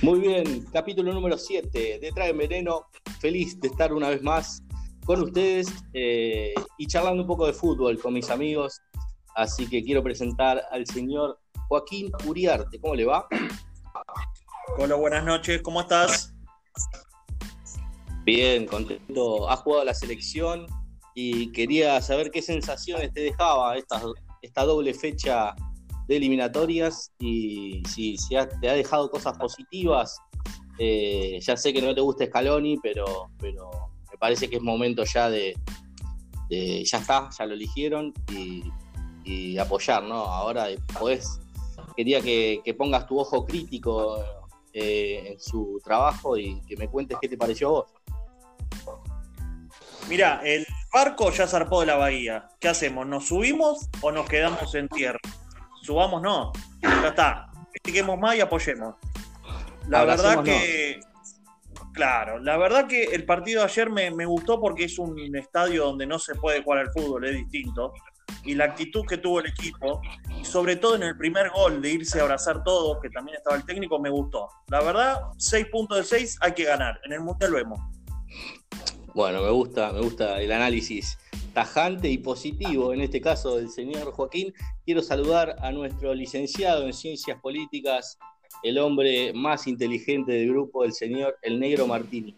Muy bien, capítulo número 7 de Trae Veneno. Feliz de estar una vez más con ustedes eh, y charlando un poco de fútbol con mis amigos. Así que quiero presentar al señor Joaquín Uriarte. ¿Cómo le va? Hola, buenas noches, ¿cómo estás? Bien, contento. Ha jugado la selección y quería saber qué sensaciones te dejaba esta, esta doble fecha de eliminatorias y si, te ha dejado cosas positivas. Eh, ya sé que no te gusta Scaloni, pero, pero me parece que es momento ya de, ya está, ya lo eligieron y, apoyar, ¿no? Ahora pues quería que, pongas tu ojo crítico eh, en su trabajo y que me cuentes qué te pareció vos. Mira, el barco ya zarpó de la bahía. ¿Qué hacemos? ¿Nos subimos o nos quedamos en tierra? Subamos no. Ya está. Critiquemos más y apoyemos. La verdad que. Claro, la verdad que el partido de ayer me, gustó porque es un estadio donde no se puede jugar al fútbol, es distinto. Y la actitud que tuvo el equipo, y sobre todo en el primer gol de irse a abrazar todos, que también estaba el técnico, me gustó. La verdad, 6 puntos de 6 hay que ganar. En el Mundial vemos. Bueno, me gusta, me gusta el análisis tajante y positivo, en este caso del señor Joaquín. Quiero saludar a nuestro licenciado en Ciencias Políticas, el hombre más inteligente del grupo, el señor El Negro Martini.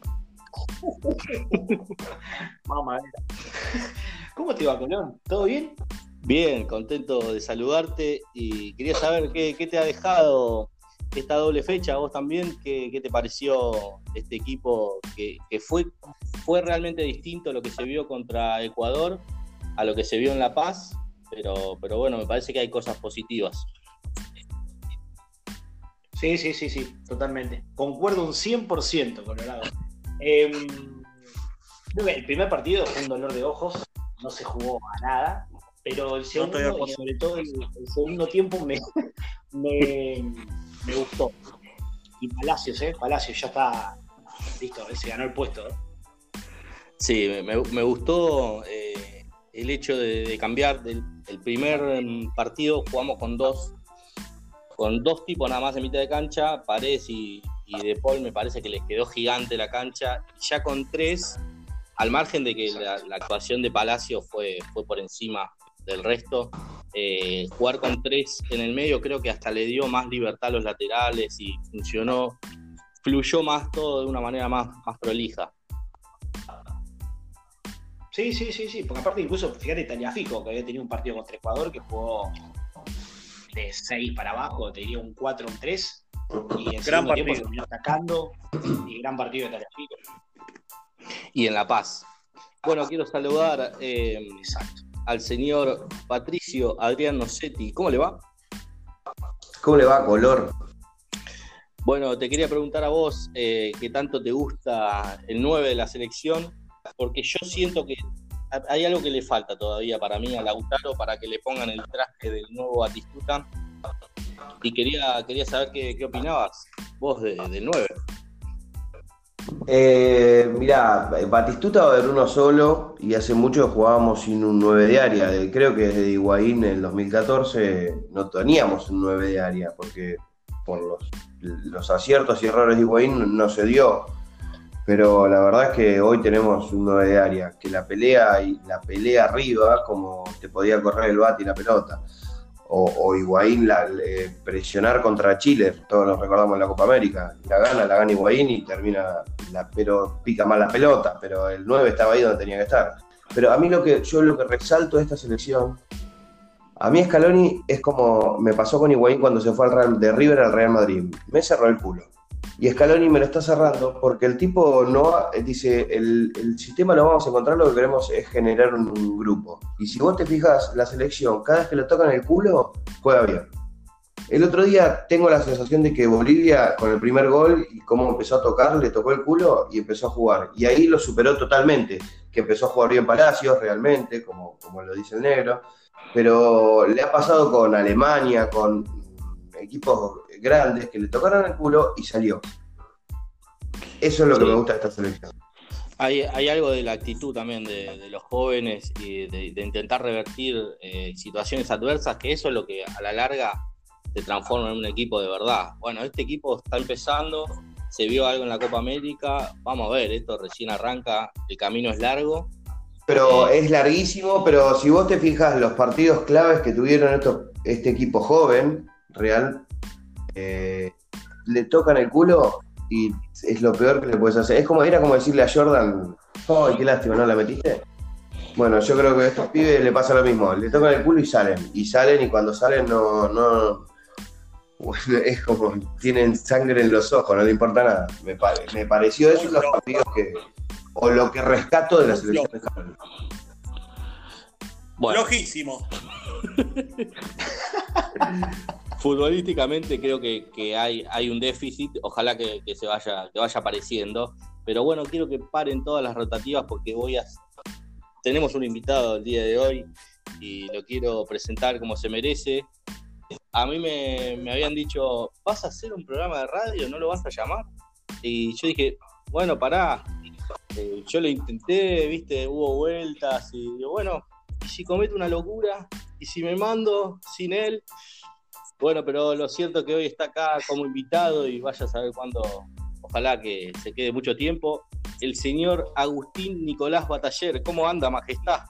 ¿Cómo te va, Colón? ¿Todo bien? Bien, contento de saludarte y quería saber qué, qué te ha dejado esta doble fecha, vos también, ¿qué, te pareció este equipo que, fue, fue realmente distinto a lo que se vio contra Ecuador, a lo que se vio en La Paz? Pero, pero bueno, me parece que hay cosas positivas. Sí, sí, sí, sí, totalmente. Concuerdo un 100%, Colorado. Eh, el primer partido fue un dolor de ojos, no se jugó a nada, pero el segundo, y sobre todo el, segundo tiempo me, me gustó. Y Palacios, ¿eh? Palacios ya está listo, se ganó el puesto. ¿eh? Sí, me, gustó eh, el hecho de, cambiar del el primer mm, partido, jugamos con dos con dos tipos nada más en mitad de cancha, Paredes y, De Paul me parece que les quedó gigante la cancha, ya con tres, al margen de que la, la, actuación de Palacio fue, fue por encima del resto, eh, jugar con tres en el medio creo que hasta le dio más libertad a los laterales y funcionó, fluyó más todo de una manera más, más prolija. Sí, sí, sí, sí, porque aparte incluso, fíjate, Fico que había tenido un partido contra Ecuador que jugó de 6 para abajo, te diría un 4, un 3, y en gran partido. tiempo terminó atacando, y gran partido de Fico Y en La Paz. Bueno, quiero saludar eh, Exacto al señor Patricio Adrián Nocetti. ¿Cómo le va? ¿Cómo le va, color? Bueno, te quería preguntar a vos eh, qué tanto te gusta el 9 de la selección, porque yo siento que hay algo que le falta todavía para mí a Lautaro para que le pongan el traje del nuevo Batistuta. Y quería, quería saber qué, opinabas vos del 9. Eh, mirá, Batistuta va a haber uno solo y hace mucho jugábamos sin un 9 de área. Creo que desde Higuaín en el 2014 no teníamos un 9 de área porque por los, aciertos y errores de Higuaín no se dio. Pero la verdad es que hoy tenemos un 9 de área, que la pelea y la pelea arriba como te podía correr el bate y la pelota o, o la, presionar contra Chile, todos nos recordamos en la Copa América, la gana, la gana Higuaín y termina, la, pero pica mal la pelota, pero el 9 estaba ahí donde tenía que estar. Pero a mí lo que yo lo que resalto de esta selección, a mí Scaloni es como me pasó con Higuaín cuando se fue al Real, de River al Real Madrid, me cerró el culo. Y Scaloni me lo está cerrando porque el tipo no dice, el, sistema lo vamos a encontrar, lo que queremos es generar un, grupo. Y si vos te fijas, la selección, cada vez que le tocan el culo, juega bien. El otro día tengo la sensación de que Bolivia, con el primer gol y cómo empezó a tocar, le tocó el culo y empezó a jugar. Y ahí lo superó totalmente, que empezó a jugar bien Palacios realmente, como, como lo dice el negro. Pero le ha pasado con Alemania, con equipos grandes que le tocaron el culo y salió. Eso es lo que me gusta de esta selección. Hay, algo de la actitud también de, los jóvenes y de, intentar revertir eh, situaciones adversas, que eso es lo que a la larga se transforma en un equipo de verdad. Bueno, este equipo está empezando, se vio algo en la Copa América, vamos a ver, esto recién arranca, el camino es largo. Pero eh, es larguísimo, pero si vos te fijas los partidos claves que tuvieron este equipo joven, Real, eh, le tocan el culo y es lo peor que le puedes hacer. Es como, era como decirle a Jordan, ¡ay, qué lástima, no la metiste! Bueno, yo creo que a estos pibes le pasa lo mismo, le tocan el culo y salen, y salen y cuando salen no, no, es como tienen sangre en los ojos, no le importa nada. Me, me pareció eso los partidos que, o lo que rescato de la selección de Bueno. Lojísimo. Futbolísticamente creo que, hay, un déficit, ojalá que, se vaya, que apareciendo. Pero bueno, quiero que paren todas las rotativas porque voy a. Tenemos un invitado el día de hoy y lo quiero presentar como se merece. A mí me, habían dicho, ¿vas a hacer un programa de radio? ¿No lo vas a llamar? Y yo dije, bueno, pará. Eh, yo lo intenté, viste, hubo vueltas y digo, bueno, ¿y si cometo una locura? ¿Y si me mando sin él? Bueno, pero lo cierto es que hoy está acá como invitado y vaya a saber cuándo, ojalá que se quede mucho tiempo, el señor Agustín Nicolás Bataller. ¿Cómo anda, Majestad?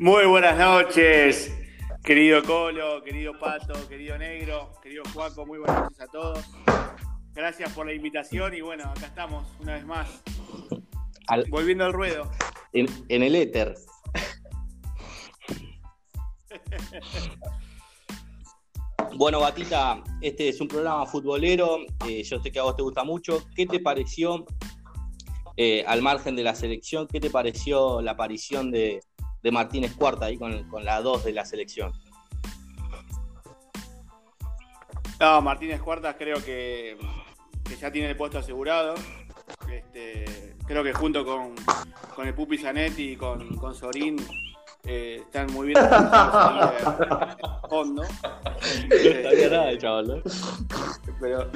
Muy buenas noches, querido Colo, querido Pato, querido Negro, querido Juaco, muy buenas noches a todos. Gracias por la invitación y bueno, acá estamos una vez más. Volviendo al ruedo. En, en el éter. Bueno, Batita, este es un programa futbolero. Eh, yo sé que a vos te gusta mucho. ¿Qué te pareció, eh, al margen de la selección, qué te pareció la aparición de, Martínez Cuarta ahí con, la 2 de la selección? No, Martínez Cuarta creo que, ya tiene el puesto asegurado. Este, creo que junto con, el Pupi Zanetti y con, con Sorín eh, están muy bien fondo. No estaría nada. Pero.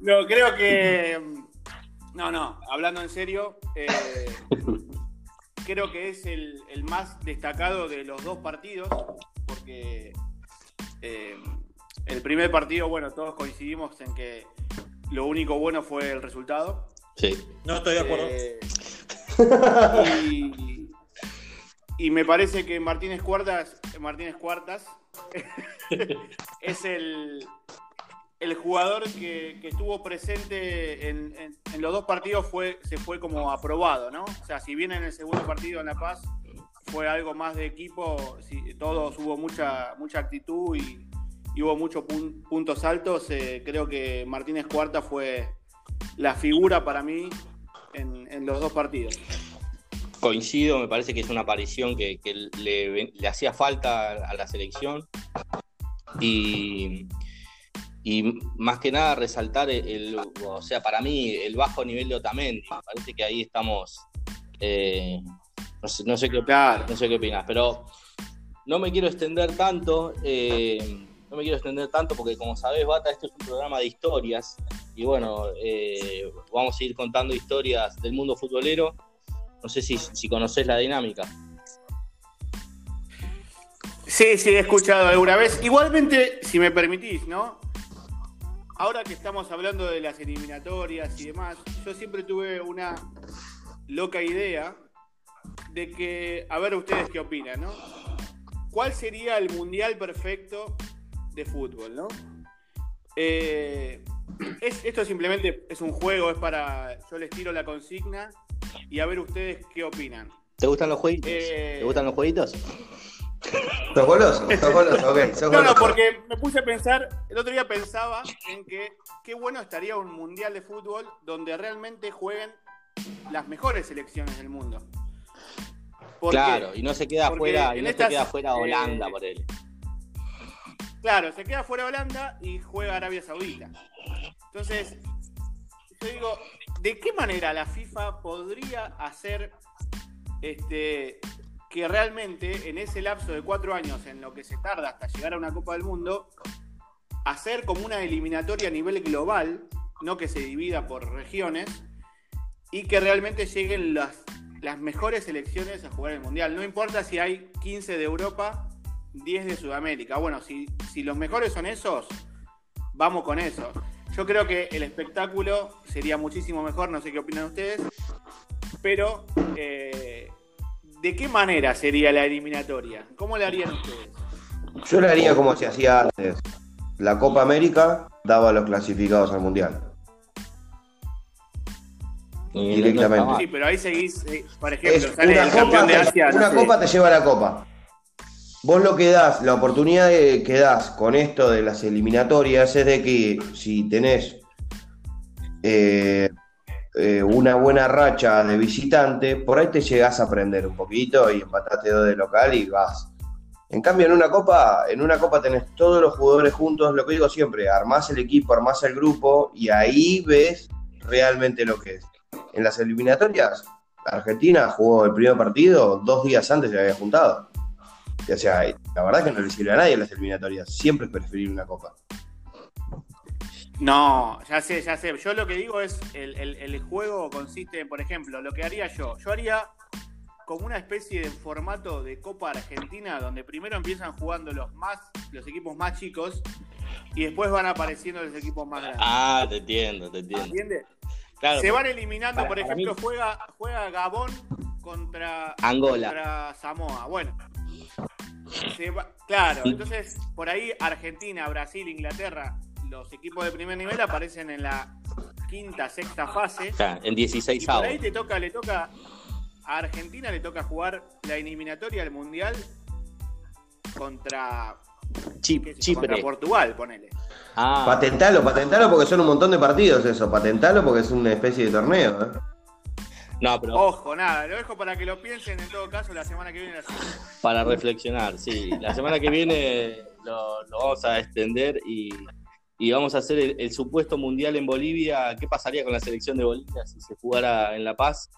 no, creo que. No, no, hablando en serio, eh, creo que es el, más destacado de los dos partidos, porque eh, el primer partido, bueno, todos coincidimos en que lo único bueno fue el resultado. Sí. No estoy de acuerdo. Y, me parece que Martínez Cuartas, Martínez Cuartas es el, jugador que, estuvo presente en, los dos partidos fue, se fue como aprobado, ¿no? O sea, si bien en el segundo partido en La Paz fue algo más de equipo, si, todos hubo mucha, mucha actitud y, hubo muchos puntos altos, eh, creo que Martínez Cuarta fue la figura para mí en, los dos partidos. Coincido, me parece que es una aparición que, le, hacía falta a la selección. Y, y más que nada resaltar el, o sea, para mí el bajo nivel de Otamendi, me parece que ahí estamos, eh, no, sé, no, sé, qué, no sé qué opinas, pero no me quiero extender tanto, eh, no me quiero extender tanto porque como sabés, Bata, esto es un programa de historias y bueno, eh, vamos a ir contando historias del mundo futbolero. No sé si, si conoces la dinámica. Sí, sí, he escuchado alguna vez. Igualmente, si me permitís, ¿no? Ahora que estamos hablando de las eliminatorias y demás, yo siempre tuve una loca idea de que, a ver ustedes qué opinan, ¿no? ¿Cuál sería el mundial perfecto de fútbol, ¿no? Eh, esto simplemente es un juego, es para. Yo les tiro la consigna y a ver ustedes qué opinan. ¿Te gustan los jueguitos? Eh, ¿Te gustan los jueguitos? ¿Sos goloso? ¿Sos goloso? Ok, No, no, porque me puse a pensar, el otro día pensaba en que qué bueno estaría un mundial de fútbol donde realmente jueguen las mejores selecciones del mundo. claro, y no se queda afuera, y no se queda afuera Holanda por él. Claro, se queda fuera Holanda y juega Arabia Saudita. Entonces, yo digo, ¿de qué manera la FIFA podría hacer este, que realmente en ese lapso de cuatro años, en lo que se tarda hasta llegar a una Copa del Mundo, hacer como una eliminatoria a nivel global, no que se divida por regiones, y que realmente lleguen las las mejores selecciones a jugar el Mundial. No importa si hay 15 de Europa, 10 de Sudamérica. Bueno, si, si los mejores son esos, vamos con eso. Yo creo que el espectáculo sería muchísimo mejor, no sé qué opinan ustedes, pero eh, ¿de qué manera sería la eliminatoria? ¿Cómo la harían ustedes? Yo la haría como se hacía antes. La Copa América daba a los clasificados al Mundial. Directamente. Sí, pero ahí seguís, eh, por ejemplo, Es sale una el campeón copa, de Asia. no una sé. copa te lleva a la copa. Vos lo que das, la oportunidad que das con esto de las eliminatorias es de que si tenés eh, eh, una buena racha de visitante, por ahí te llegás a aprender un poquito y empataste dos de local y vas. En cambio, en una copa, en una copa tenés todos los jugadores juntos, lo que digo siempre, armás el equipo, armás el grupo y ahí ves realmente lo que es. En las eliminatorias, Argentina jugó el primer partido, dos días antes se había juntado. O sea, la verdad es que no le sirve a nadie las eliminatorias. Siempre es preferir una copa. No, ya sé, ya sé. Yo lo que digo es, el, el- el juego consiste en, por ejemplo, lo que haría yo. Yo haría como una especie de formato de Copa Argentina, donde primero empiezan jugando los más, los equipos más chicos, y después van apareciendo los equipos más grandes. Ah, te entiendo, te entiendo. ¿Entiendes? Claro, Se van eliminando, Para- por ejemplo, mí- juega, juega Gabón contra, Angola. contra Samoa. Bueno. Se va- claro, entonces por ahí Argentina, Brasil, Inglaterra, los equipos de primer nivel aparecen en la quinta, sexta fase. O sea, en 16 Y por ahí te toca, le toca a Argentina le toca jugar la eliminatoria del mundial contra, Chip- qué sé yo, contra Chipre. Portugal, ponele. Ah, Patentalo, patentalo porque son un montón de partidos eso. Patentalo porque es una especie de torneo. ¿eh? No, pero Ojo, nada, lo dejo para que lo piensen en todo caso la semana que viene. la semana. para reflexionar, sí. La semana que viene lo, lo vamos a extender y, y vamos a hacer el, el supuesto mundial en Bolivia. ¿Qué pasaría con la selección de Bolivia si se jugara en La Paz?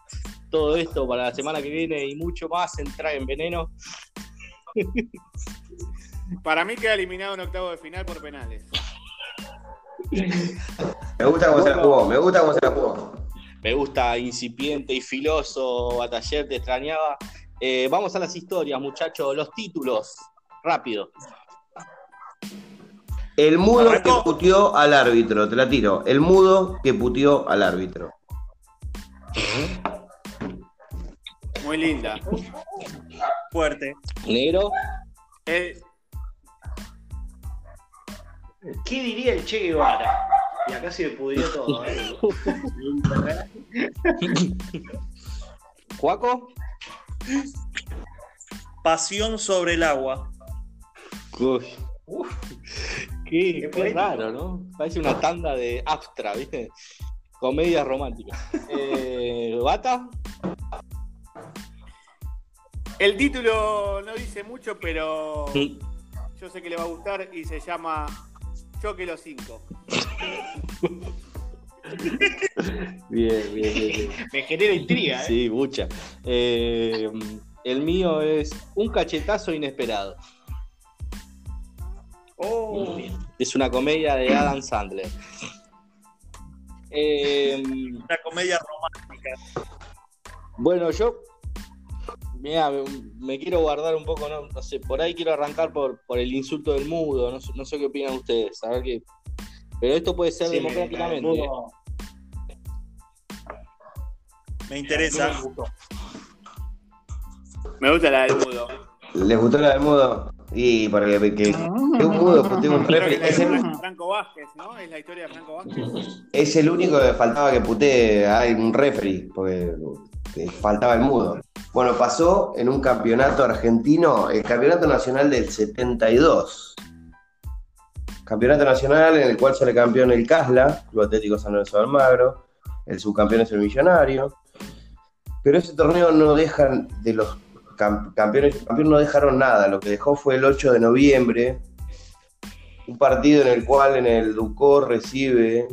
Todo esto para la semana que viene y mucho más entrar en veneno. Para mí queda eliminado en octavo de final por penales. Me gusta cómo se la jugó, me gusta cómo se la jugó. Me gusta incipiente y filoso, Bataller, te extrañaba. Eh, vamos a las historias, muchachos, los títulos, rápido. El mudo que puteó al árbitro, te la tiro. El mudo que puteó al árbitro. Muy linda. Fuerte. Negro, El- ¿Qué diría el Che Guevara? Y acá se me pudrió todo. ¿eh? Juaco. Pasión sobre el agua. Uy. Qué, Qué raro, ¿no? Parece una tanda de Astra, ¿viste? Comedia romántica. Eh, ¿Bata? el título no dice mucho, pero Mm. yo sé que le va a gustar y se llama Choque los cinco. Bien, bien, bien. bien. Me genera intriga, ¿eh? Sí, mucha. Eh, el mío es un cachetazo inesperado. Oh, Es una comedia de Adam Sandler. Eh, Una comedia romántica. bueno, yo mira, me, me quiero guardar un poco, no, no sé, por ahí quiero arrancar por, por el insulto del mudo, no, sé- no sé qué opinan ustedes, a ver qué. Pero esto puede ser sí, democráticamente. el ¿eh? Me interesa. me. Me gusta la del mudo. ¿Les gustó la del mudo? Y para que, que, que un mudo putee un refri. Es el, Franco Vázquez, ¿no? Es la historia de Franco Vázquez. es el único que faltaba que putee a un refri, porque faltaba el mudo. Bueno, pasó en un campeonato argentino, el campeonato nacional del 72. Campeonato nacional en el cual sale campeón el Casla, Club Atlético San Lorenzo Almagro, el subcampeón es el Millonario. Pero ese torneo no dejan de los cam- campeones, campeones no dejaron nada, lo que dejó fue el 8 de noviembre, un partido en el cual en el Ducó recibe,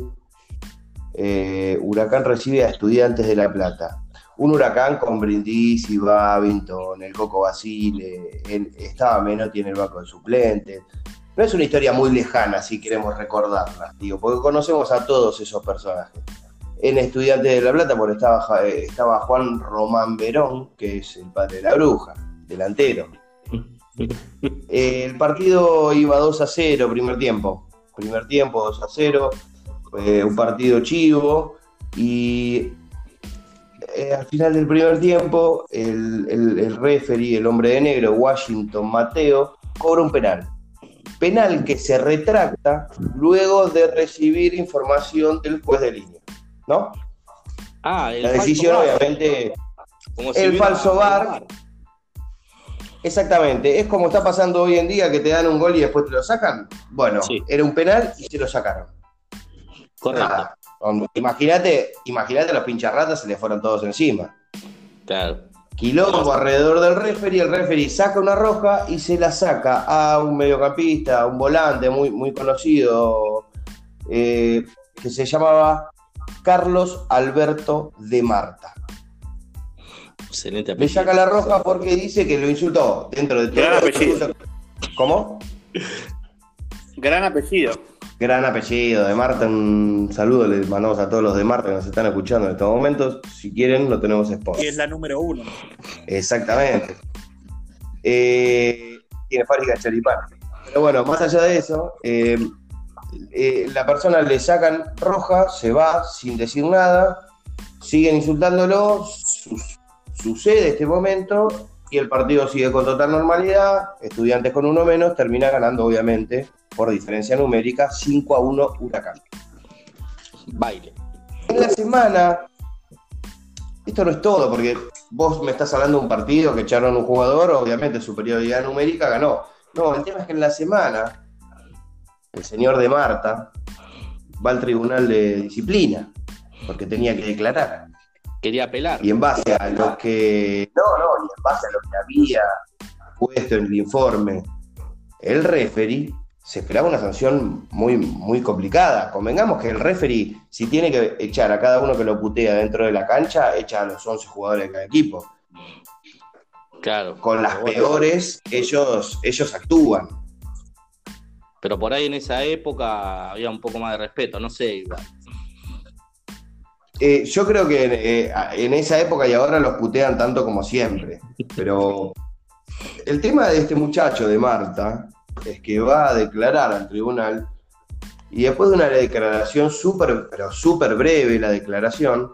eh, Huracán recibe a Estudiantes de La Plata. Un Huracán con Brindisi, Babington, el Coco Basile, el, estaba Menotti en el banco de suplentes. No es una historia muy lejana si queremos recordarla, digo, porque conocemos a todos esos personajes. en Estudiantes de La Plata, porque estaba, eh, estaba Juan Román Verón, que es el padre de la bruja, delantero. el partido iba 2 a 0, primer tiempo. Primer tiempo 2 a 0, un partido chivo. Y eh, al final del primer tiempo, el, el, el referee, el hombre de negro, Washington Mateo, cobra un penal. Penal que se retracta luego de recibir información del juez de línea. ¿No? Ah, la decisión, obviamente. el falso bar. Exactamente, es como está pasando hoy en día que te dan un gol y después te lo sacan. Bueno, era un penal y se lo sacaron. Correcto. Imagínate, imagínate los pincharratas se le fueron todos encima. Claro. Quilombo alrededor del referee, el referee saca una roja y se la saca a un mediocampista, a un volante muy, muy conocido, eh, que se llamaba Carlos Alberto de Marta. Excelente Le saca la roja porque dice que lo insultó dentro de todo. Gran apellido. ¿Cómo? Gran apellido. Gran apellido de Marta. Un saludo les mandamos a todos los de Marta que nos están escuchando en estos momentos. Si quieren, lo tenemos spot. Y es la número uno. Exactamente. Eh, tiene fábrica de. Pero bueno, más allá de eso, eh, eh, la persona le sacan roja, se va sin decir nada, siguen insultándolo, sucede este momento y el partido sigue con total normalidad, estudiantes con uno menos, termina ganando obviamente por diferencia numérica 5 a 1 Huracán. Baile. En la semana, esto no es todo, porque vos me estás hablando de un partido que echaron un jugador, obviamente superioridad numérica ganó. No, el tema es que en la semana el señor de Marta va al tribunal de disciplina, porque tenía que declarar. Quería apelar. Y en base a lo que. No, no, y en base a lo que había puesto en el informe el referee, se esperaba una sanción muy, muy complicada. Convengamos que el referee, si tiene que echar a cada uno que lo putea dentro de la cancha, echa a los 11 jugadores de cada equipo. Claro. Con las peores, ellos, ellos actúan. Pero por ahí en esa época había un poco más de respeto, no sé, igual. Eh, yo creo que eh, en esa época y ahora los putean tanto como siempre. Pero el tema de este muchacho de Marta es que va a declarar al tribunal y después de una declaración súper, pero súper breve, la declaración,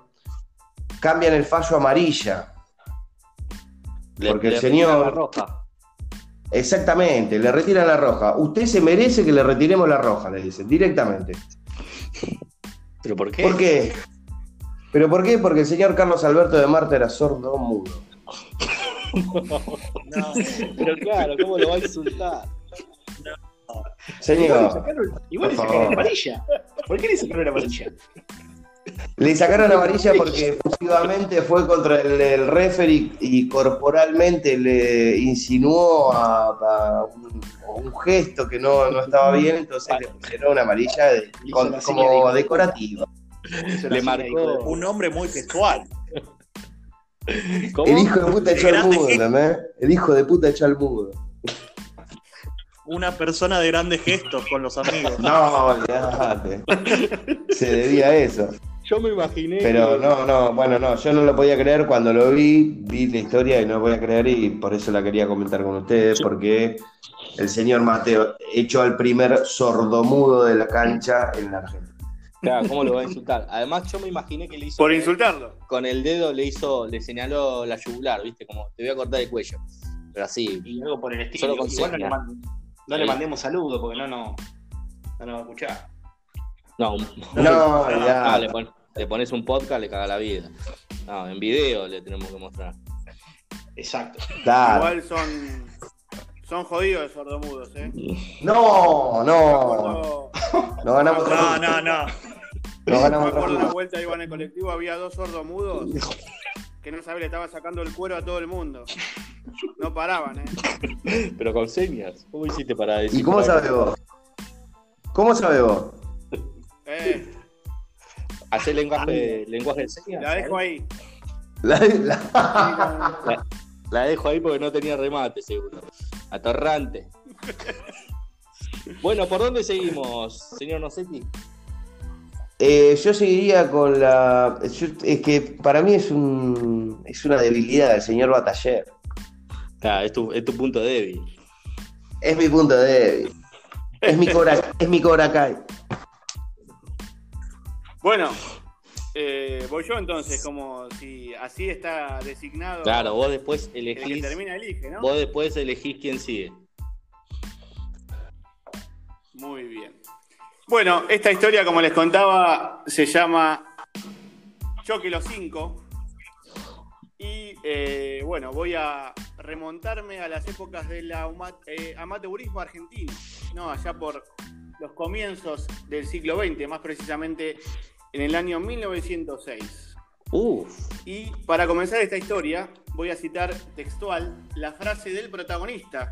cambian el fallo amarilla. porque el señor. roja. Exactamente, le retiran la roja. Usted se merece que le retiremos la roja, le dicen, directamente. ¿Pero por qué? ¿Por qué? ¿Pero por qué? Porque el señor Carlos Alberto de Marta era sordo mudo. no, pero claro, ¿cómo lo va a insultar? Señor. Igual le sacaron, amarilla. ¿Por qué le sacaron la amarilla? Le sacaron amarilla porque efusivamente fue contra el, referee y corporalmente le insinuó a, un, gesto que no, estaba bien, entonces le pusieron una amarilla como decorativa. Le marcó un hombre muy gestual. El hijo de puta echó al mudo, ¿no? El hijo de puta echó al mudo. Una persona de grandes gestos con los amigos. No, olvídate. Se debía a eso. Yo me imaginé. Pero no, no, bueno, no, yo no lo podía creer cuando lo vi, vi la historia y no lo podía creer y por eso la quería comentar con ustedes, porque el señor Mateo echó al primer sordomudo de la cancha en la Argentina. Claro, ¿cómo lo va a insultar? Además, yo me imaginé que le hizo. Por insultarlo. Con el dedo le hizo, le señaló la yugular, ¿viste? Como te voy a cortar el cuello. Pero así. Y algo por el estilo. Igual no, le, mandemos saludos porque no, no, no nos va a escuchar. No, no, ya. le, pones un podcast, le caga la vida. No, en video le tenemos que mostrar. Exacto. Igual son son jodidos sordomudos, ¿eh? No, no. No ganamos No, no, no. No ganamos Por la vuelta iba en el colectivo, había dos sordomudos que no sabía, le estaba sacando el cuero a todo el mundo. No paraban, ¿eh? Pero con señas. ¿Cómo hiciste para decir? ¿Y cómo sabes vos? ¿Cómo sabes vos? Eh. ¿Hacer lenguaje, lenguaje de señas? La dejo ahí. La, la... la dejo ahí porque no tenía remate, seguro. Atorrante. bueno, ¿por dónde seguimos, señor Nocetti? Eh, yo seguiría con la. es que para mí es un es una debilidad el señor Bataller. Claro, es tu, es tu punto débil. Es mi punto débil. Es mi Cobra, es mi Cobra Kai. Bueno, eh, voy yo entonces, como si así está designado. Claro, vos después elegís. El que termina elige, ¿no? Vos después elegís quién sigue. Muy bien. Bueno, esta historia, como les contaba, se llama Choque los 5. Y eh, bueno, voy a remontarme a las épocas del eh, amateurismo argentino, ¿no? allá por los comienzos del siglo XX, más precisamente en el año 1906. Y para comenzar esta historia, voy a citar textual la frase del protagonista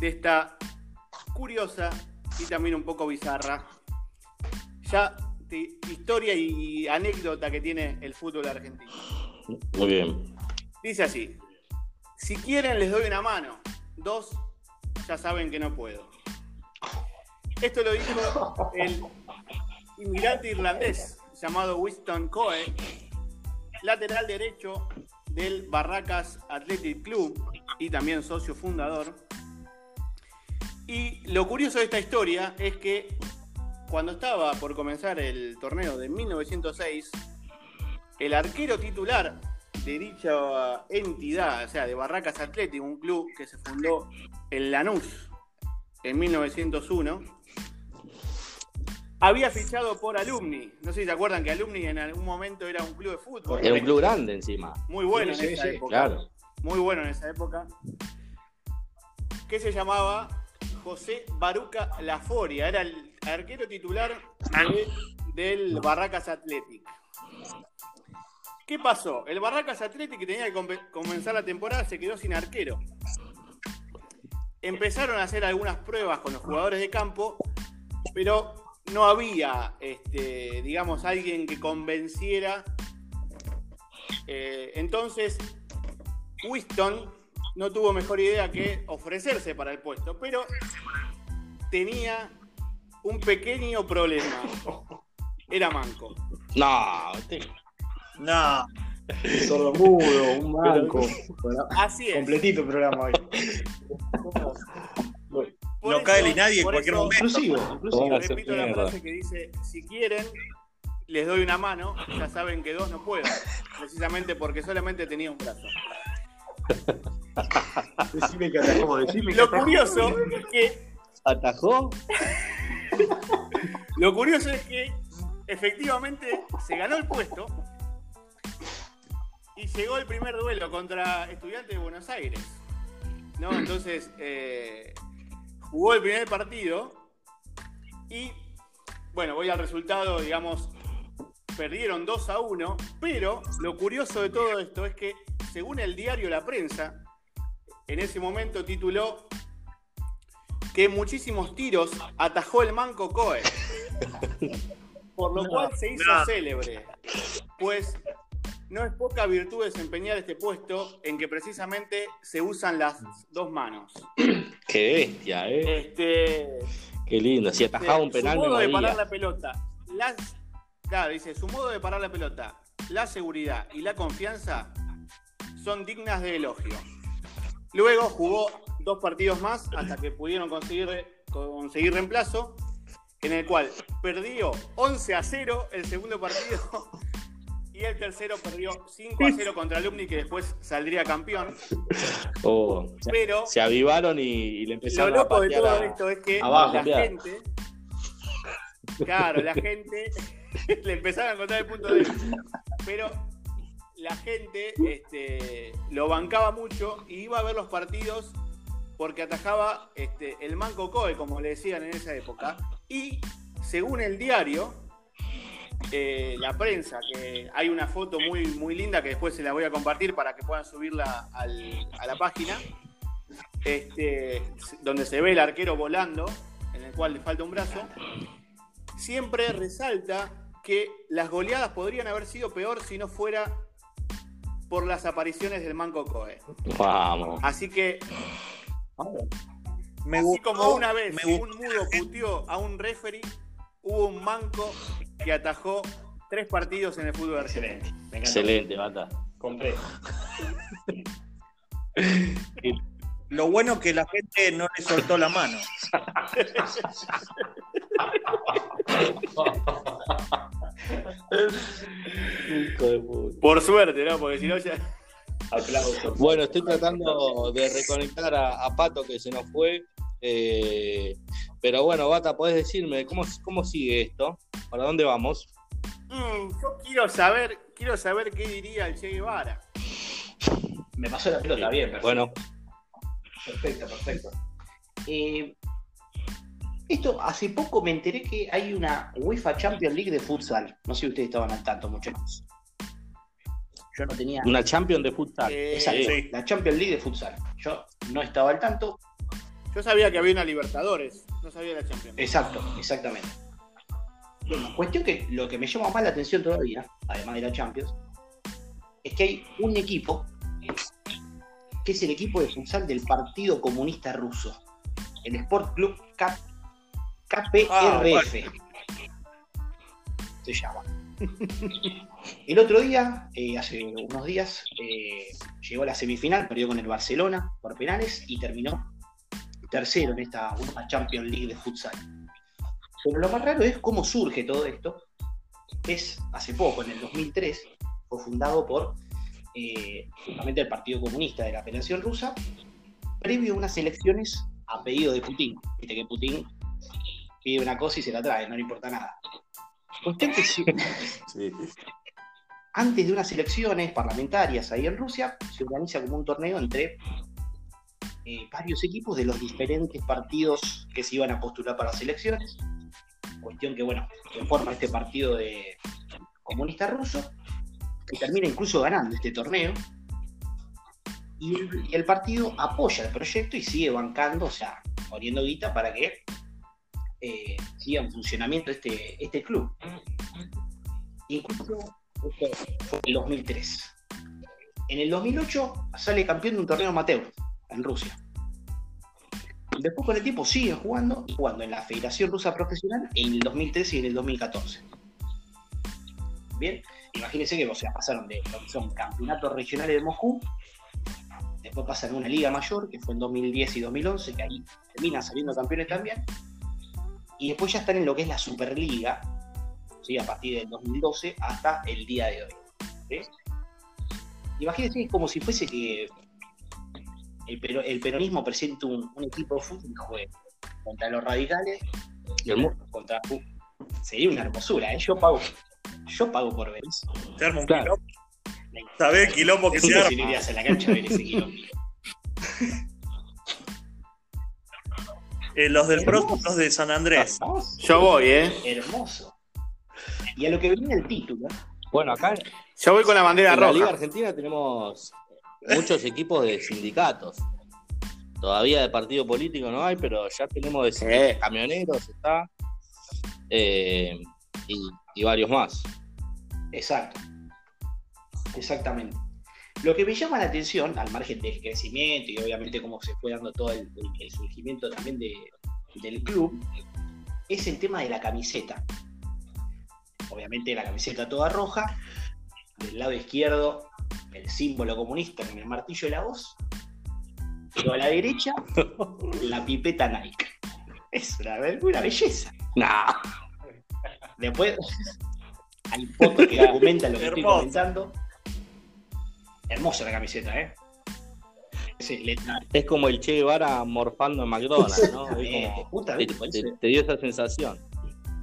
de esta curiosa y también un poco bizarra ya historia y anécdota que tiene el fútbol argentino. Muy bien. Dice así, si quieren les doy una mano, dos ya saben que no puedo. Esto lo dijo el inmigrante irlandés llamado Winston Coe, lateral derecho del Barracas Athletic Club y también socio fundador. Y lo curioso de esta historia es que cuando estaba por comenzar el torneo de 1906, el arquero titular de dicha entidad, o sea, de Barracas Athletic, un club que se fundó en Lanús en 1901, había fichado por Alumni. No sé si se acuerdan que Alumni en algún momento era un club de fútbol. Era un club grande encima. Muy bueno en esa época. Claro. Muy bueno en esa época. Que se llamaba José Baruca Laforia. Era el arquero titular del Barracas Athletic. ¿Qué pasó? El Barracas Athletic, que tenía que comenzar la temporada, se quedó sin arquero. Empezaron a hacer algunas pruebas con los jugadores de campo, pero no había, este, digamos, alguien que convenciera. Eh, entonces, Winston no tuvo mejor idea que ofrecerse para el puesto, pero tenía un pequeño problema. Era manco. No, no. Sordomudo, un manco. Así es. Completito el programa hoy. no cae ni nadie en cualquier momento. Inclusivo, inclusivo. Repito la frase que dice, si quieren, les doy una mano, ya saben que dos no puedo. Precisamente porque solamente tenía un brazo. decime que atajó, decime Lo curioso es que... ¿Atajó? Lo curioso es que efectivamente se ganó el puesto y llegó el primer duelo contra Estudiantes de Buenos Aires. ¿no? Entonces eh, jugó el primer partido y bueno, voy al resultado, digamos, perdieron 2 a 1, pero lo curioso de todo esto es que según el diario La Prensa, en ese momento tituló que muchísimos tiros atajó el manco Coe. Por lo cual se hizo célebre. Pues no es poca virtud desempeñar este puesto en que precisamente se usan las dos manos. Qué bestia, ¿eh? Este, Qué lindo. Si atajaba un penal, su modo de parar la pelota. claro, dice, su modo de parar la pelota, la seguridad y la confianza son dignas de elogio. Luego jugó dos partidos más hasta que pudieron conseguir, conseguir reemplazo, en el cual perdió 11 a 0 el segundo partido y el tercero perdió 5 a 0 contra Alumni, que después saldría campeón. Oh, Pero se avivaron y, le empezaron lo loco a de todo esto es que la gente, claro, la gente le empezaron a encontrar el punto de pero la gente este, lo bancaba mucho y iba a ver los partidos porque atajaba este, el Manco Coe, como le decían en esa época. Y según el diario, eh, la prensa, que hay una foto muy, muy linda que después se la voy a compartir para que puedan subirla a la página, este, donde se ve el arquero volando, en el cual le falta un brazo, siempre resalta que las goleadas podrían haber sido peor si no fuera por las apariciones del Manco Coe. Vamos. Así que. Me Así como una vez un mudo puteó a un referee, hubo un manco que atajó tres partidos en el fútbol argentino. Excelente. Me. Excelente, Bata. Compré. Lo bueno que la gente no le soltó la mano. Por suerte, ¿no? Porque si no ya. Aplausos. Bueno, estoy tratando de reconectar a, a Pato que se nos fue. Eh, pero bueno, Bata, ¿podés decirme cómo, cómo sigue esto? ¿Para dónde vamos? Mm, yo quiero saber, quiero saber qué diría el Che Guevara. Me pasó la pelota, bien, perfecto. Bueno, Perfecto, perfecto. Eh, esto, hace poco me enteré que hay una UEFA Champions League de futsal. No sé si ustedes estaban al tanto, muchachos. Yo no tenía. una Champion de futsal. Eh, Exacto, sí. la Champions League de futsal. Yo no estaba al tanto. Yo sabía que había una Libertadores, no sabía la Champions. Exacto, exactamente. Bueno, cuestión que lo que me llama más la atención todavía, además de la Champions, es que hay un equipo que es el equipo de futsal del Partido Comunista Ruso, el Sport Club K- KPRF. Ah, Se llama. El otro día, eh, hace unos días, eh, llegó a la semifinal, perdió con el Barcelona por penales y terminó tercero en esta UEFA Champions League de futsal. Pero lo más raro es cómo surge todo esto. Es hace poco, en el 2003, fue fundado por eh, justamente el Partido Comunista de la Federación Rusa, previo a unas elecciones a pedido de Putin. Viste que Putin pide una cosa y se la trae, no le importa nada. Cuestión que si- antes de unas elecciones parlamentarias ahí en Rusia, se organiza como un torneo entre eh, varios equipos de los diferentes partidos que se iban a postular para las elecciones. Cuestión que, bueno, que forma este partido de comunista ruso, que termina incluso ganando este torneo. Y el, partido apoya el proyecto y sigue bancando, o sea, poniendo guita para que eh, siga en funcionamiento este, este club. Incluso fue en el 2003. En el 2008 sale campeón de un torneo amateur en Rusia. Después con el tiempo sigue jugando jugando en la Federación Rusa Profesional en el 2013 y en el 2014. Bien, imagínense que o sea, pasaron de son campeonatos regionales de Moscú, después pasan a una liga mayor, que fue en 2010 y 2011, que ahí terminan saliendo campeones también, y después ya están en lo que es la Superliga, ¿sí? a partir del 2012 hasta el día de hoy. ¿sí? Imagínense es como si fuese que el, pero- el peronismo presenta un, un equipo de fútbol y juegue contra los radicales, Y contra sería una hermosura, ¿eh? yo pago, yo pago por ver eso. Se arma un Claro. quilombo. ¿Sabés el quilombo que se Decime si no arma? irías a la cancha a ver ese quilombo. Eh, los del Pro, los de San Andrés. Hermoso, Yo voy, ¿eh? hermoso. Y a lo que venía el título, Bueno, acá Yo voy con la bandera en la Liga roja. Argentina tenemos muchos equipos de sindicatos. Todavía de partido político no hay, pero ya tenemos de sindicatos, camioneros, está. eh, y, y varios más. Exacto. Exactamente. Lo que me llama la atención, al margen del crecimiento y obviamente cómo se fue dando todo el, el- el surgimiento también de- del club, es el tema de la camiseta. Obviamente la camiseta toda roja, del lado izquierdo el símbolo comunista con el martillo y la voz, pero a la derecha la pipeta Nike. Es una, una belleza. Después hay fotos que documentan lo que estoy comentando. Hermosa la camiseta, ¿eh? Es como el Che Guevara morfando en McDonald's, Eh, te dio esa sensación.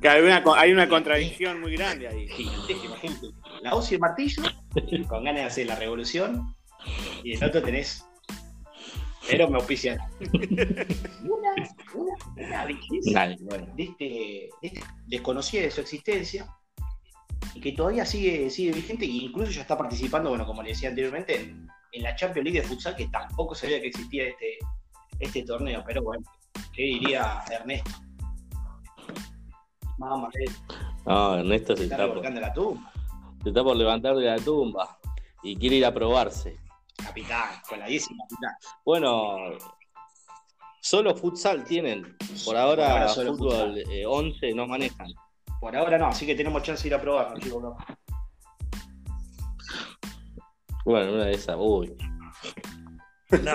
Que hay una, hay una contradicción muy grande ahí. gigantesca, imagínate. La hoz y el martillo, con ganas de hacer la revolución, y el otro tenés. Pero me auspician. Una, una, una belleza. Bueno. de este, de este- desconocida de su existencia y que todavía sigue, sigue vigente e incluso ya está participando, bueno, como le decía anteriormente, en, en la Champions League de futsal, que tampoco sabía que existía este, este torneo, pero bueno, ¿qué diría Ernesto? Mamá, eh, No, Ernesto se está está, por, revolcando la tumba. se está por levantar de la tumba y quiere ir a probarse. Capitán, con la capitán. Bueno, solo futsal tienen. Por ahora, Por ahora solo fútbol eh, 11 no manejan. Por ahora no, así que tenemos chance de ir a probarlo, chicos. Bueno, una de esas, uy. No,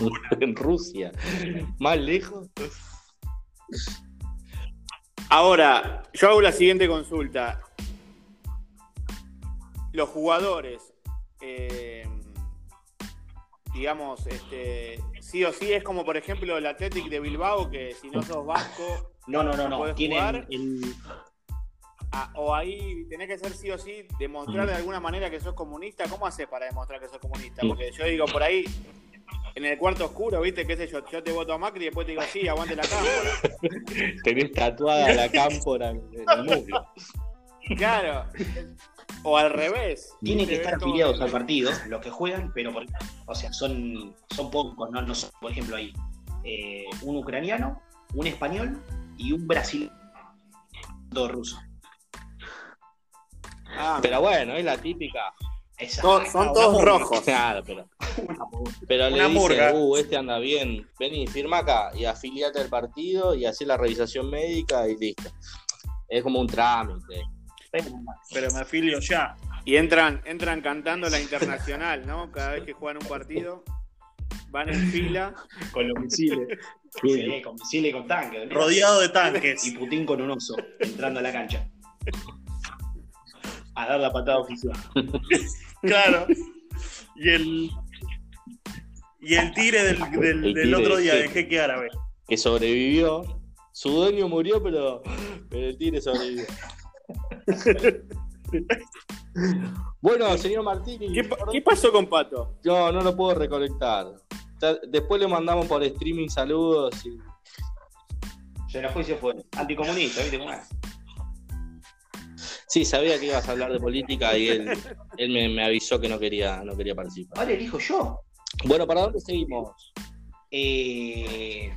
en Rusia. Más lejos. Ahora, yo hago la siguiente consulta. Los jugadores, eh, digamos, este, sí o sí es como por ejemplo el Athletic de Bilbao, que si no sos vasco, No, no, no, no. ¿Puedes Tienen jugar? el- ah, o ahí tenés que ser sí o sí, demostrar de alguna manera que sos comunista. ¿Cómo haces para demostrar que sos comunista? Porque yo digo por ahí, en el cuarto oscuro, ¿viste? ¿Qué sé yo? Yo te voto a Macri y después te digo, sí, aguante la cámara. Tenés tatuada la cámpora en el muslo. Claro. O al revés. Tienen que estar todo- afiliados al partido, los que juegan, pero por- o sea, son, son pocos, no, no son, por ejemplo, hay eh, un ucraniano, un español y un brasileño dos ruso. Ah, Pero bueno, es la típica. Son todos murga. rojos. Claro, pero. Pero le Una dicen, murga. uh, este anda bien, vení, firma acá y afiliate al partido y hacé la revisación médica y listo. Es como un trámite. pero me afilio ya. Y entran, entran cantando la internacional, ¿no? Cada vez que juegan un partido, van en fila. con los misiles. Sí, con misiles y con tanques. ¿no? Rodeado de tanques. Y Putin con un oso entrando a la cancha. A dar la patada oficial. Claro. Y el. Y el tigre del, del- El del tigre otro día, del jeque árabe. Que sobrevivió. Su dueño murió, pero, pero el tigre sobrevivió. bueno, señor Martini. ¿Qué, pa- qué pasó con Pato? No, no lo puedo recolectar. Después le mandamos por streaming saludos y Se enojó y se fue. Anticomunista, ¿viste cómo es? Sí, sabía que ibas a hablar de política y él, él me, me avisó que no quería, no quería participar. Ahora elijo yo. Bueno, ¿para dónde seguimos? Eh,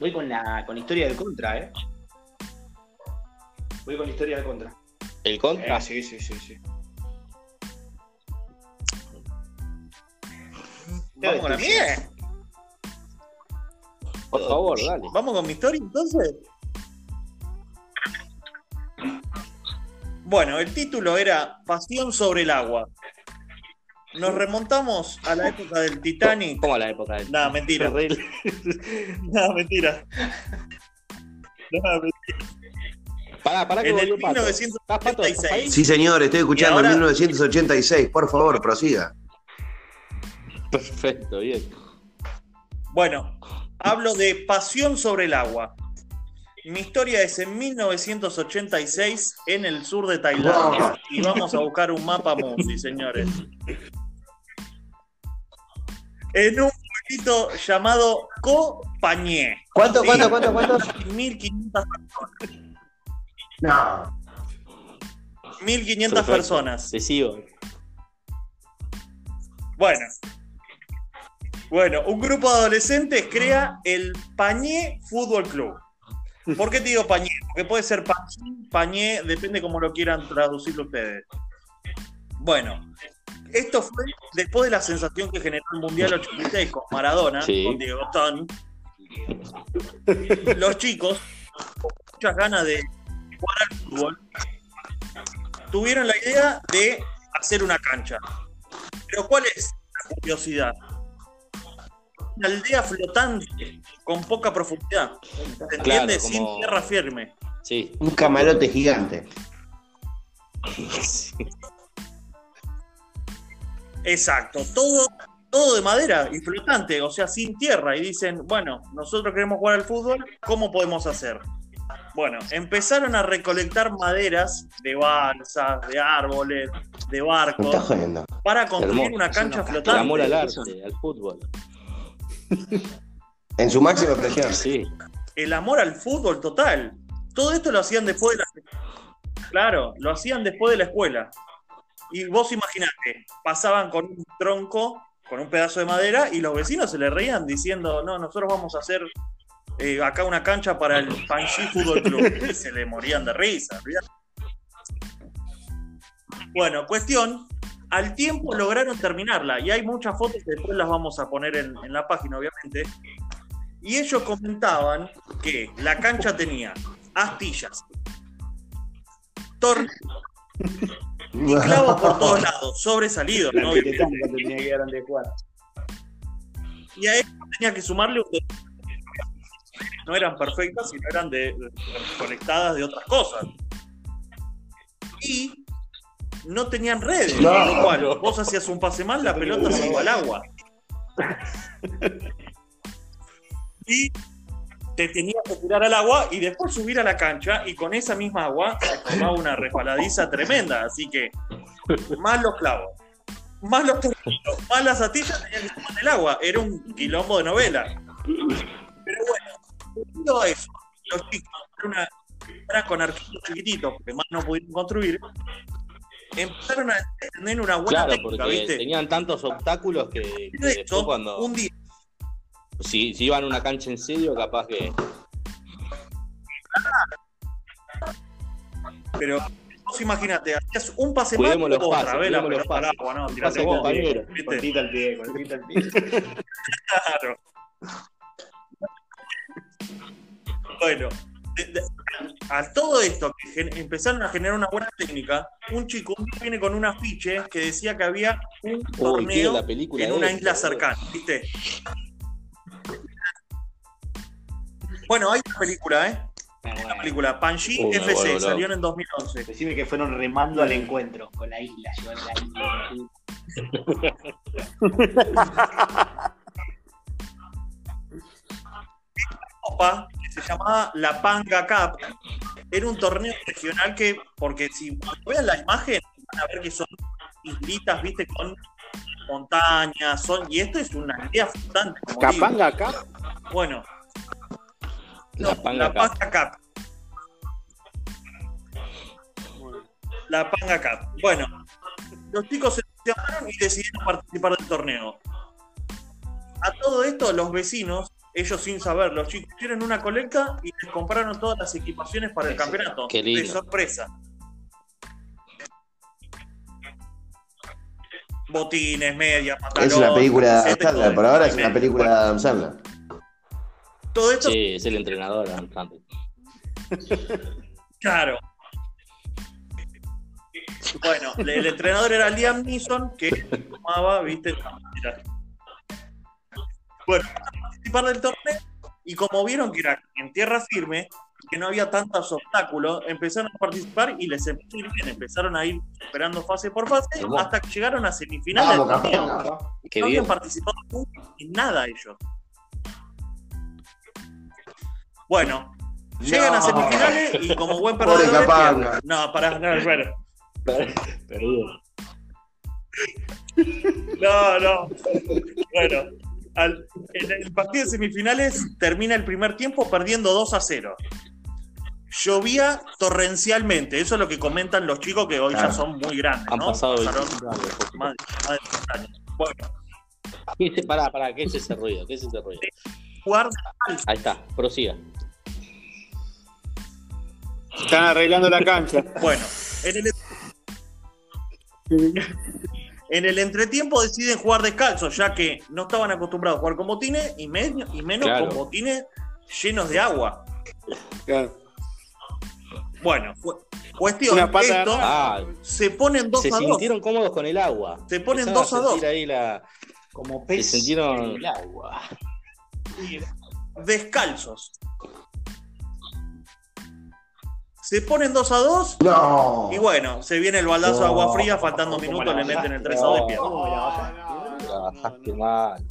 voy con la, con historia del contra, ¿eh? Voy con la historia del contra. ¿El contra? Eh, sí, sí, sí, sí. Vamos con la mía. Por favor, dale. Vamos con mi historia entonces. Bueno, el título era Pasión sobre el agua. Nos remontamos a la época del Titanic. ¿Cómo a la época del Nada, mentira. Nada, mentira. Nada, mentira. Pará, pará que En el volvió Pato. ¿Estás, Pato? ¿Estás ahí? 1986. Sí, señor, estoy escuchando ahora- en 1986. Por favor, prosiga. Perfecto, bien. Bueno, hablo de Pasión sobre el agua. Mi historia es en 1986 en el sur de Tailandia. Y vamos a buscar un mapa mundi, señores. En un pueblito llamado Ko Pañé. ¿Cuánto, Sí. cuánto, cuánto, cuánto? 1500, No. 1500 Perfecto. personas. Te sigo. Bueno. Bueno, un grupo de adolescentes crea el Pañé Fútbol Club. ¿Por qué te digo Pañé? Porque puede ser Pañé, Pañé, depende cómo lo quieran traducirlo ustedes. Bueno, esto fue después de la sensación que generó el Mundial 86 con Maradona, Sí. con Diego Tón. Los chicos, con muchas ganas de jugar al fútbol, tuvieron la idea de hacer una cancha. Pero ¿cuál es la curiosidad? Una aldea flotante con poca profundidad. ¿Se entiende? Claro, Sin tierra firme. Sí. Un camarote gigante. Exacto. Todo, todo de madera y flotante, o sea, sin tierra. Y dicen, bueno, nosotros queremos jugar al fútbol, ¿cómo podemos hacer? Bueno, empezaron a recolectar maderas de balsas, de árboles, de Me estás barcos, jodiendo. para construir Hermoso. una cancha Es una El flotante. amor al arte, al fútbol. En su máxima expresión. Sí. el amor al fútbol total. Todo esto lo hacían después de la Claro, lo hacían después de la escuela. Y vos imaginate, pasaban con un tronco, con un pedazo de madera, y los vecinos se le reían diciendo, no, nosotros vamos a hacer eh, acá una cancha para el Panji Fútbol Club. Y se le morían de risa. Bueno, cuestión, al tiempo lograron terminarla, y hay muchas fotos que después las vamos a poner en, en la página, obviamente. Y ellos comentaban que la cancha tenía astillas, tornillos y clavos por todos lados, sobresalidos, ¿no? Y a eso tenía que sumarle un no eran perfectas, sino eran de, de- conectadas de otras cosas. Y no tenían redes, No. con lo cual vos hacías un pase mal, la pelota se iba al agua. Y te tenías que tirar al agua y después subir a la cancha y con esa misma agua se formaba una resbaladiza tremenda. Así que, más los clavos, más los tornillos, más las atillas tenían que sumar el agua. Era un quilombo de novela. Pero bueno, debido a eso, los chicos, era una, con arquitectos chiquititos, porque más no pudieron construir, empezaron a tener una buena Claro, técnica, porque ¿viste? tenían tantos obstáculos que, que De después hecho, cuando un día si, si iban a una cancha en serio, capaz que Pero vos imagínate, hacías un pase Cuidemos mal los otra pases, vez la pelota al pases. agua, no, tirate vos, compañero. Cortita al pie, cortita al pie. Claro. Bueno, de- de- a todo esto que gen- empezaron a generar una buena técnica, un chico un día viene con un afiche que decía que había un torneo la película en una isla cercana, ¿viste? Bueno, hay una película, ¿eh? Una película, Panji Uy, me FC, salió en 2011. Decime que fueron remando al encuentro con la isla, llevan la isla. Copa se llamaba la Panga Cup. Era un torneo regional que, porque si vean la imagen, van a ver que son islitas, viste, con montañas, son, y esto es una aldea flotante. Capanga acá. Bueno, la. Panga Cup. La Panga Cup. Bueno, los chicos se llamaron y decidieron participar del torneo. A todo esto, los vecinos, ellos sin saber, los chicos hicieron una colecta y les compraron todas las equipaciones para el campeonato. Qué lindo. De sorpresa. Botines, medias, pantalones. Es una película de Sandler, por ahora es una película de Adam Sandler. Todo esto Sí, es el entrenador. Adam Sandler. Claro. Bueno, el, entrenador era Liam Neeson, que tomaba, viste. Bueno, participar del torneo y como vieron que era en tierra firme, que no había tantos obstáculos, empezaron a participar y les empezaron a ir superando fase por fase hasta que llegaron a semifinales del torneo. no bien. habían participado en nada ellos. Bueno, llegan a semifinales y como buen perdedor. No, pará, no, bueno. Perdido. No, no. Bueno, al- en el partido de semifinales termina el primer tiempo perdiendo 2 a 0. Llovía torrencialmente, eso es lo que comentan los chicos que hoy Claro. ya son muy grandes, Han ¿no? pasado Pasaron 25 años. por supuesto. más de, más de 30 años. Bueno, ¿Qué es ese- Pará, pará, ¿qué es ese ruido? ¿Qué es ese ruido? jugar Ahí está, prosiga. Están arreglando la cancha. Bueno, en el, en el entretiempo deciden jugar descalzos, ya que no estaban acostumbrados a jugar con botines y, medio- y menos Claro. con botines llenos de agua. Claro. Bueno, cu- cuestión, Una pata esto Ah, se ponen 2 se a 2. sintieron cómodos con el agua. Se ponen Empezaron 2 a 2. sentir ahí la... Como pez Se sintieron- en el agua. Descalzos. Se ponen 2 a 2 No. y bueno, se viene el baldazo de agua No. fría, faltando ¿Cómo minutos le meten el bajaste? 3 a 2 y No. pierden. Trabajaste mal.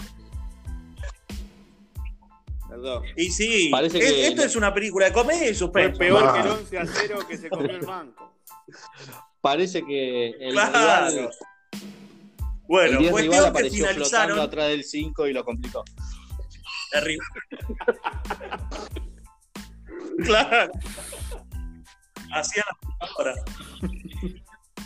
Perdón. Y sí, es- que- esto es una película de comedia y Fue suspenso. peor Ah. que el 11 a 0 que se comió el banco. Parece que el Claro. rival, Bueno, el 10 rival cuestión que apareció flotando finalizaron. atrás del 5 y lo complicó. Terrible. claro. Hacían las horas.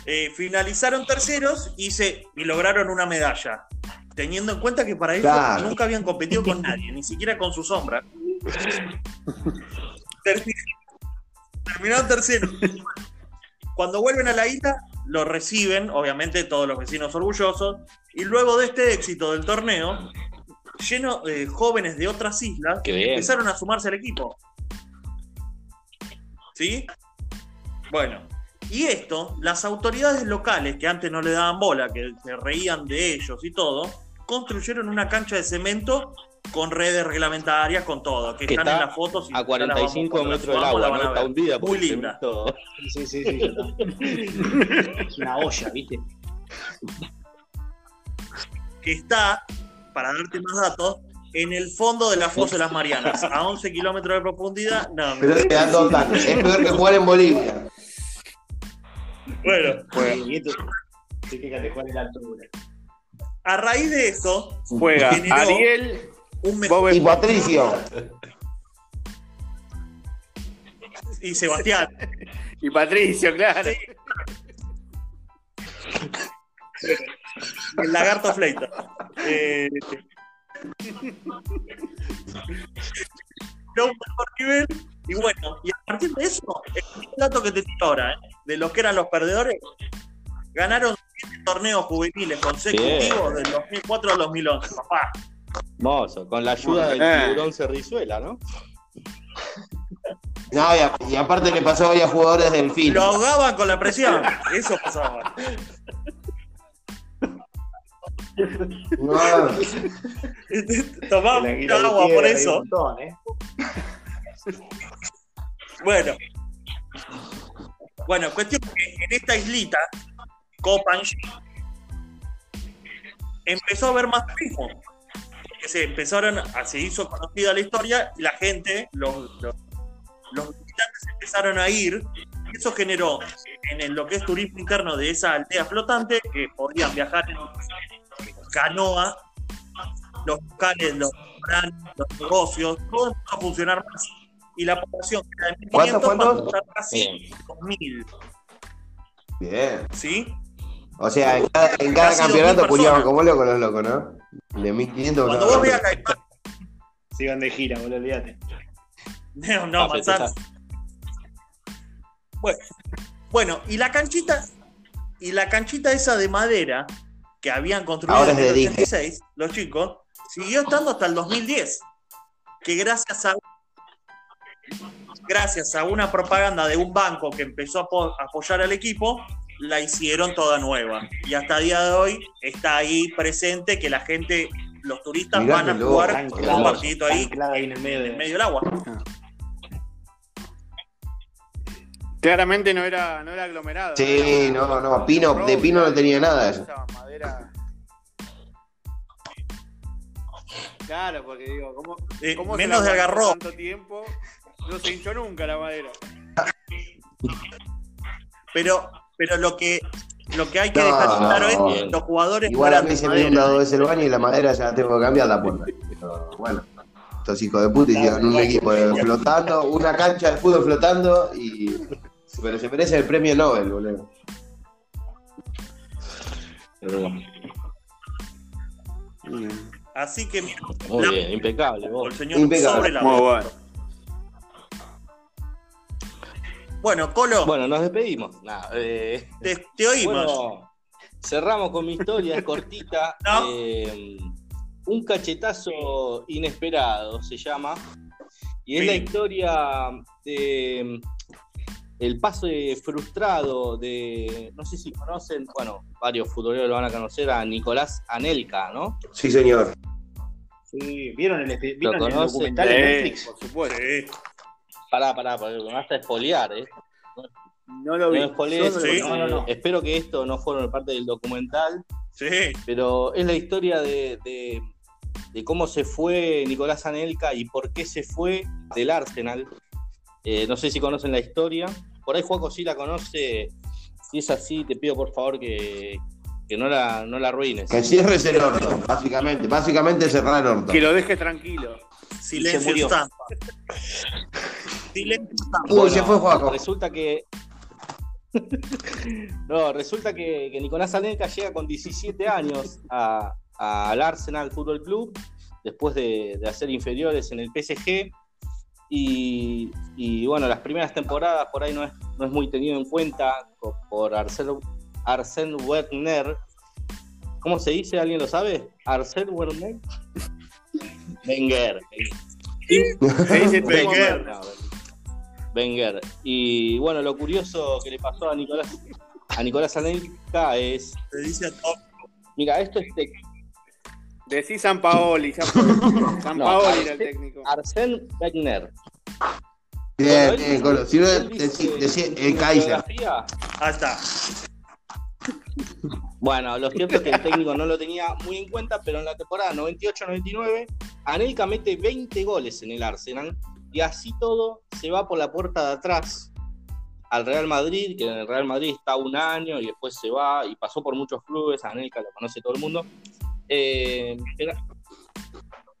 Eh, finalizaron terceros y, se, y lograron una medalla. Teniendo en cuenta que para ellos Claro. nunca habían competido con nadie, ni siquiera con su sombra. Termin- Terminaron terceros. Cuando vuelven a la isla, lo reciben, obviamente, todos los vecinos orgullosos. Y luego de este éxito del torneo, lleno de jóvenes de otras islas empezaron a sumarse al equipo. ¿Sí? Bueno, y esto, las autoridades locales, que antes no le daban bola, que se reían de ellos y todo, construyeron una cancha de cemento con redes reglamentarias, con todo, que, están en las fotos. Y a 45 metros del agua, ¿no? Está hundida. Muy linda. Sí, sí, sí. es una olla, ¿viste? Que está, para darte más datos, en el fondo de la fosa de las Marianas, a 11 kilómetros de profundidad. No, Pero es peor que jugar en Bolivia. Bueno, A raíz de eso, juega Ariel un y Patricio. Y Sebastián. y Patricio, claro. El lagarto fleita. Eh... un mejor nivel. Y bueno, y a partir de eso, el dato que te tiro ahora, ¿eh? de los que eran los perdedores, ganaron siete torneos juveniles consecutivos del 2004 al 2011, papá. Mozo, con la ayuda del eh. tiburón Cerrizuela, ¿no? No, y, aparte le pasó a jugadores del film. Lo ahogaban con la presión. Eso pasaba. No. Tomaba agua por eso. ¿eh? Bueno. Bueno, cuestión que en esta islita, Copanji, empezó a ver más turismo que se empezaron a, se hizo conocida la historia y la gente, los, los, visitantes empezaron a ir, y eso generó en lo que es turismo interno de esa aldea flotante, que podían viajar en canoa, los locales, los los negocios, todo empezó a funcionar más. Y la población que era de 1500 ¿Cuántos, a casi 2000. Bien. ¿Sí? O sea, en cada, en cada campeonato culiaban como locos los locos, ¿no? De 1500 Cuando vos veas Caimán. Sigan de gira, boludo, olvídate. No, no, ah, manzanas. Bueno, bueno, y la canchita, y la canchita esa de madera que habían construido en el 86, los chicos, siguió estando hasta el 2010. Que gracias a gracias a una propaganda de un banco que empezó a apoyar al equipo, la hicieron toda nueva. Y hasta el día de hoy está ahí presente que la gente, los turistas van a jugar un partidito ahí, en el medio, del agua. Claramente no era, no era aglomerado. Sí, no, no, Pino, de Pino no tenía nada eso. Claro, porque digo, ¿cómo, eh, menos de agarró tanto tiempo? No se hinchó nunca la madera. Pero pero lo que, lo que hay que dejar claro es los jugadores. Igual a mí se me ha dado ese el baño y la madera ya tengo que cambiar la puerta. bueno, estos hijos de puta hicieron un equipo flotando, una cancha de fútbol flotando y. Pero se merece el premio Nobel, boludo. Así que Muy bien, impecable. El señor impecable. sobre la Muy bueno. Bueno, Colo. Bueno, nos despedimos. Eh, te, oímos. cerramos con mi historia, es cortita. Eh, un cachetazo inesperado se llama. Y es la historia de el pase frustrado de, no sé si conocen, bueno, varios futboleros lo van a conocer, a Nicolás Anelka, ¿no? Sí, señor. Sí, ¿vieron el, ¿vieron el documental de Netflix? Por supuesto. Pará, pará, porque me vas a esfoliar, ¿eh? No lo vi. No, no, no, Espero que esto no fuera parte del documental. Sí. Pero es la historia de, de, cómo se fue Nicolás Anelka y por qué se fue del Arsenal. Eh, no sé si conocen la historia. Por ahí Juaco sí la conoce. Si es así, te pido por favor que, que no la, no la arruines. Que cierres el orto, básicamente. Básicamente cerrar el orto. Que lo dejes tranquilo. Silencio estampa. Silencio Uy, se fue Juaco. Resulta que. no, resulta que, Nicolás Anelka llega con 17 años al Arsenal Fútbol Club, después de, hacer inferiores en el PSG. Y, bueno, las primeras temporadas por ahí no es, no es muy tenido en cuenta por Arsène, Arsène Werner. ¿Cómo se dice? ¿Alguien lo sabe? Arsène Werner. Wenger. Se dice Wenger. Wenger. Y bueno, lo curioso que le pasó a Nicolás a Nicolás Anelka es. Le dice a. Mira, esto es Decí San Paoli, San Paoli, San No, Paoli era el técnico. Arsène Wenger. Bien, bien, dice- Colo. Si no, decí- el Kaiser. Ah, está. Bueno, lo cierto es que el técnico no lo tenía muy en cuenta, pero en la temporada 98-99, Anelka mete 20 goles en el Arsenal y así todo se va por la puerta de atrás al Real Madrid, que en el Real Madrid está un año y después se va y pasó por muchos clubes, Anelka lo conoce todo el mundo. Eh, era-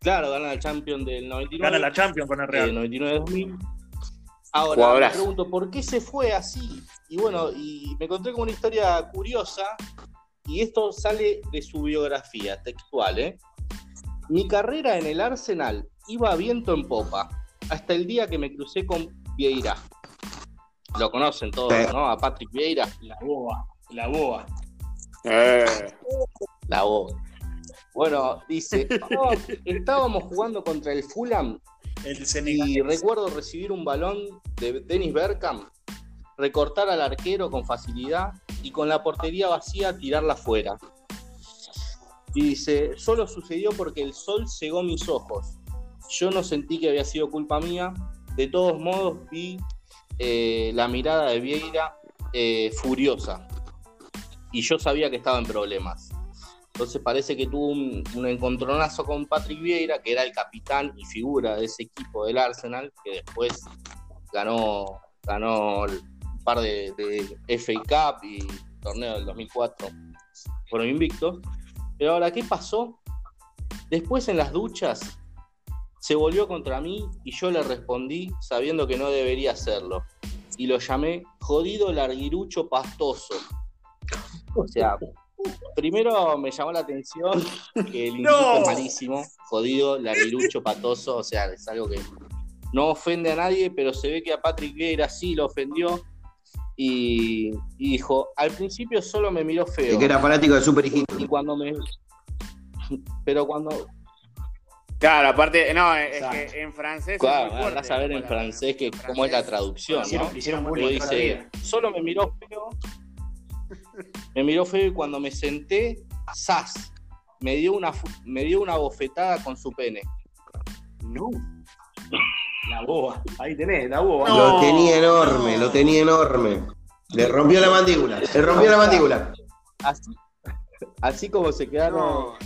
claro, gana el Champions del 99. Gana la Champions con el eh, Real. 99-2000. Ahora, Jugadorazo. me pregunto, ¿por qué se fue así? Y bueno, y me encontré con una historia curiosa, y esto sale de su biografía textual, ¿eh? Mi carrera en el Arsenal iba a viento en popa, hasta el día que me crucé con Vieira. Lo conocen todos, Sí. ¿no? A Patrick Vieira, La boa, la boa. Eh, la voz. Bueno, dice, "Oh, estábamos jugando contra el Fulham El Y recuerdo recibir un balón de Dennis Bergkamp, recortar al arquero con facilidad y con la portería vacía tirarla fuera. Y dice, solo sucedió porque el sol cegó mis ojos. Yo no sentí que había sido culpa mía. De todos modos vi eh, la mirada de Vieira eh, furiosa. Y yo sabía que estaba en problemas. Entonces parece que tuvo un, un encontronazo con Patrick Vieira, que era el capitán y figura de ese equipo del Arsenal, que después ganó, ganó un par de, de FA Cup y torneo del 2004. Fueron invictos. Pero ahora, ¿qué pasó? Después en las duchas se volvió contra mí y yo le respondí sabiendo que no debería hacerlo. Y lo llamé jodido larguirucho pastoso. O sea, primero me llamó la atención que el insulto No. es malísimo, jodido, larguirucho, patoso, o sea, es algo que no ofende a nadie, pero se ve que a Patrick Vieira sí lo ofendió y, y dijo, al principio solo me miró feo. El que era fanático de Super Hijito. Y cuando me... Pero cuando... claro, aparte, no, es Exacto. que en francés. es Claro, muy fuerte andás a ver en francés que En cómo es la traducción, Hicieron, ¿no? hicieron bullying dice, solo me miró feo. Me miró feo y cuando me senté, ¡zas! Me dio una, me dio una bofetada con su pene. No. La boa. Ahí tenés, la boa. No. Lo tenía enorme, no. lo tenía enorme. Le rompió la mandíbula. Le rompió la mandíbula. Así, así como se quedaron, No,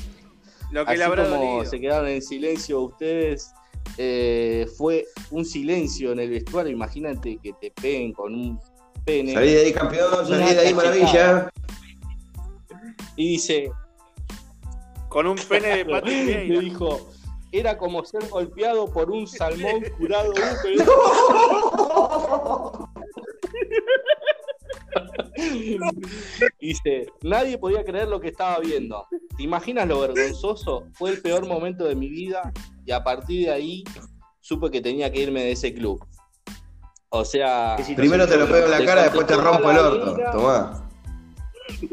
lo que así le habrá como dolido. se quedaron en silencio ustedes, eh, fue un silencio en el vestuario. Imagínate que te peguen con un pene. Salí de ahí campeón, salí de ahí maravilla. Y dice, Con un pene de Patrick le dijo, era como ser golpeado por un salmón curado húmedo. Dice, nadie podía creer lo que estaba viendo. ¿Te imaginas lo vergonzoso? Fue el peor momento de mi vida y a partir de ahí supe que tenía que irme de ese club. O sea. Primero te lo pego en la cara, después te rompo el orto. Tomá,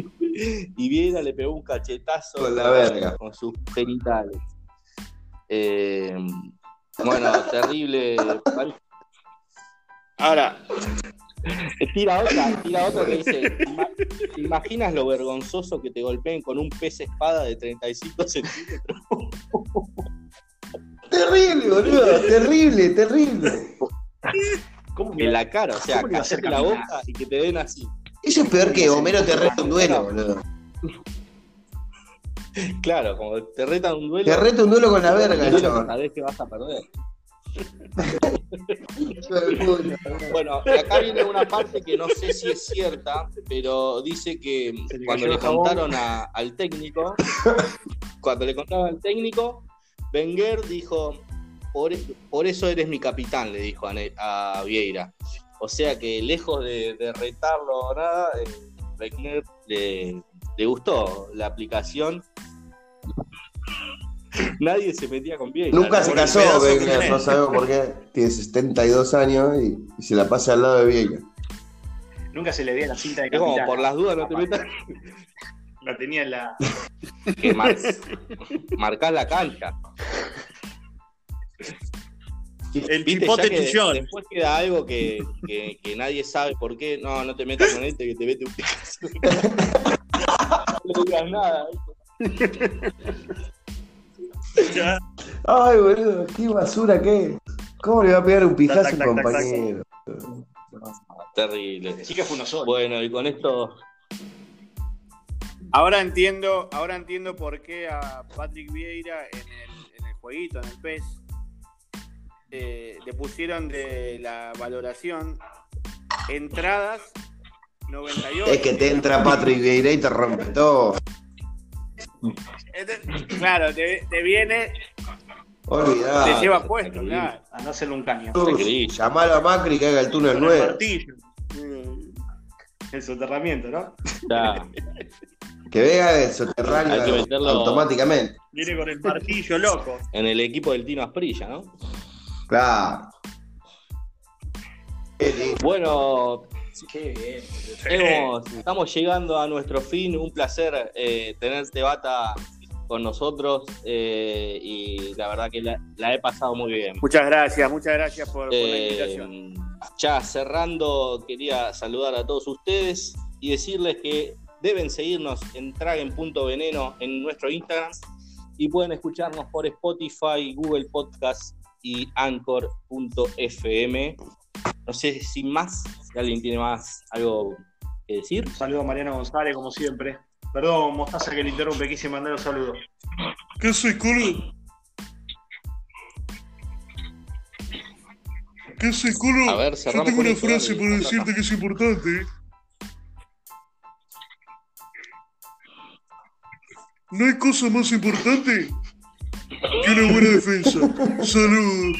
y Viera le pegó un cachetazo con la verga. con sus genitales. Eh, bueno, terrible. Ahora, Tira otra, tira otra que dice: "Ima- ¿Te imaginas lo vergonzoso que te golpeen con un pez espada de 35 centímetros? Terrible, boludo. Terrible, terrible. ¿Cómo En la cara, o sea, ¿Cómo le iba a hacer callate la boca y que te den así. Eso es peor que Homero te reta un duelo, boludo. Claro, como te retan un duelo. Te reta un duelo con la verga, chabón. sabés que vas a perder. Bueno, y acá viene una parte que no sé si es cierta, pero dice que le cuando le contaron a- al técnico, cuando le contaron al técnico, Wenger dijo, por, por eso eres mi capitán, le dijo a, Vieira. O sea que lejos de, de retarlo o nada, eh, le, le gustó la aplicación. Nadie se metía con Vieira. Nunca ¿no? se casó, tenés. no sabemos por qué. Tiene 72 años y, y se la pasa al lado de Vieira. Nunca se le veía la cinta de Es como, capitán. por las dudas no te metas. La tenía en la. que mar- marcás la cancha. El ¿Viste? chipote que chillón. Después queda algo que, que, que nadie sabe por qué. No, no te metas con este que te mete un picazo. no le digas nada. Ya. Ay, boludo, qué basura que es. ¿Cómo le va a pegar un pijazo a un tac, tac, tac. compañero? Terrible. Que fue uno solo. Bueno, y con esto. Ahora entiendo, ahora entiendo por qué a Patrick Vieira en el, en el jueguito, en el PES, eh, le pusieron de la valoración entradas 98. Es que te entra Patrick Vieira y te rompe todo. Este- Claro, te, te viene, Olvidá. te lleva puesto, claro. A no hacerle un caño. Llamalo a Macri que haga el túnel el nuevo. martillo. El soterramiento, ¿no? Ya. Que vea el Hay que soterráneo meterlo- automáticamente. Viene con el martillo, loco. En el equipo del Tino Asprilla, ¿no? Claro. Bueno, Qué bien. hemos- estamos llegando a nuestro fin. Un placer eh, tenerte, Bata, con nosotros. eh, y la verdad que la, la he pasado muy bien. Muchas gracias, muchas gracias por, por la Eh, invitación. ya cerrando, quería saludar a todos ustedes y decirles que deben seguirnos en Tragen.veneno en nuestro Instagram y pueden escucharnos por Spotify, Google Podcast y Anchor.fm. No sé si más, si alguien tiene más algo que decir. Un saludo a Mariano González, como siempre. Perdón, Mostaza, que le interrumpe. Quise mandar un saludo. ¿Qué soy, culo? ¿Qué soy, culo? A ver, cerramos con esto, dale. que es importante. No hay cosa más importante que una buena defensa. Saludos.